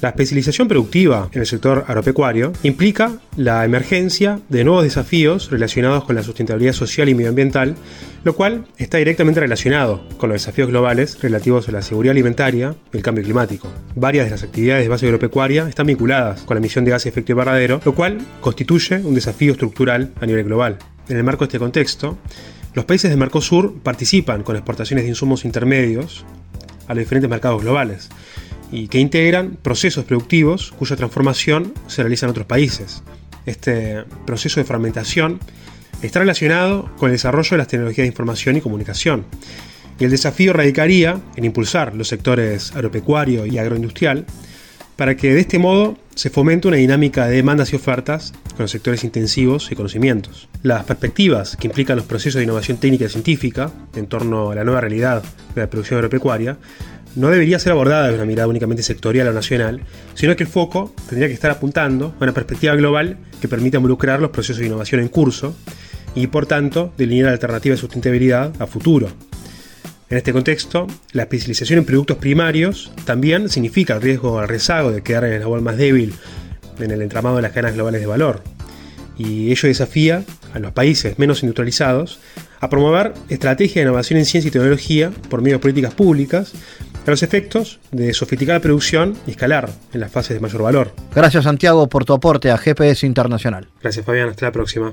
La especialización productiva en el sector agropecuario implica la emergencia de nuevos desafíos relacionados con la sustentabilidad social y medioambiental, lo cual está directamente relacionado con los desafíos globales relativos a la seguridad alimentaria y el cambio climático. Varias de las actividades de base agropecuaria están vinculadas con la emisión de gases de efecto invernadero, lo cual constituye un desafío estructural a nivel global. En el marco de este contexto, los países de Mercosur participan con exportaciones de insumos intermedios a los diferentes mercados globales y que integran procesos productivos cuya transformación se realiza en otros países. Este proceso de fragmentación está relacionado con el desarrollo de las tecnologías de información y comunicación. Y el desafío radicaría en impulsar los sectores agropecuario y agroindustrial para que de este modo se fomente una dinámica de demandas y ofertas con los sectores intensivos y conocimientos. Las perspectivas que implican los procesos de innovación técnica y científica en torno a la nueva realidad de la producción agropecuaria no debería ser abordada de una mirada únicamente sectorial o nacional, sino que el foco tendría que estar apuntando a una perspectiva global que permita involucrar los procesos de innovación en curso y, por tanto, delinear alternativas de sustentabilidad a futuro. En este contexto, la especialización en productos primarios también significa el riesgo al rezago de quedar en el eslabón más débil en el entramado de las cadenas globales de valor. Y ello desafía a los países menos industrializados a promover estrategias de innovación en ciencia y tecnología por medio de políticas públicas a los efectos de sofisticar producción y escalar en las fases de mayor valor. Gracias Santiago por tu aporte a GPS Internacional. Gracias Fabián, hasta la próxima.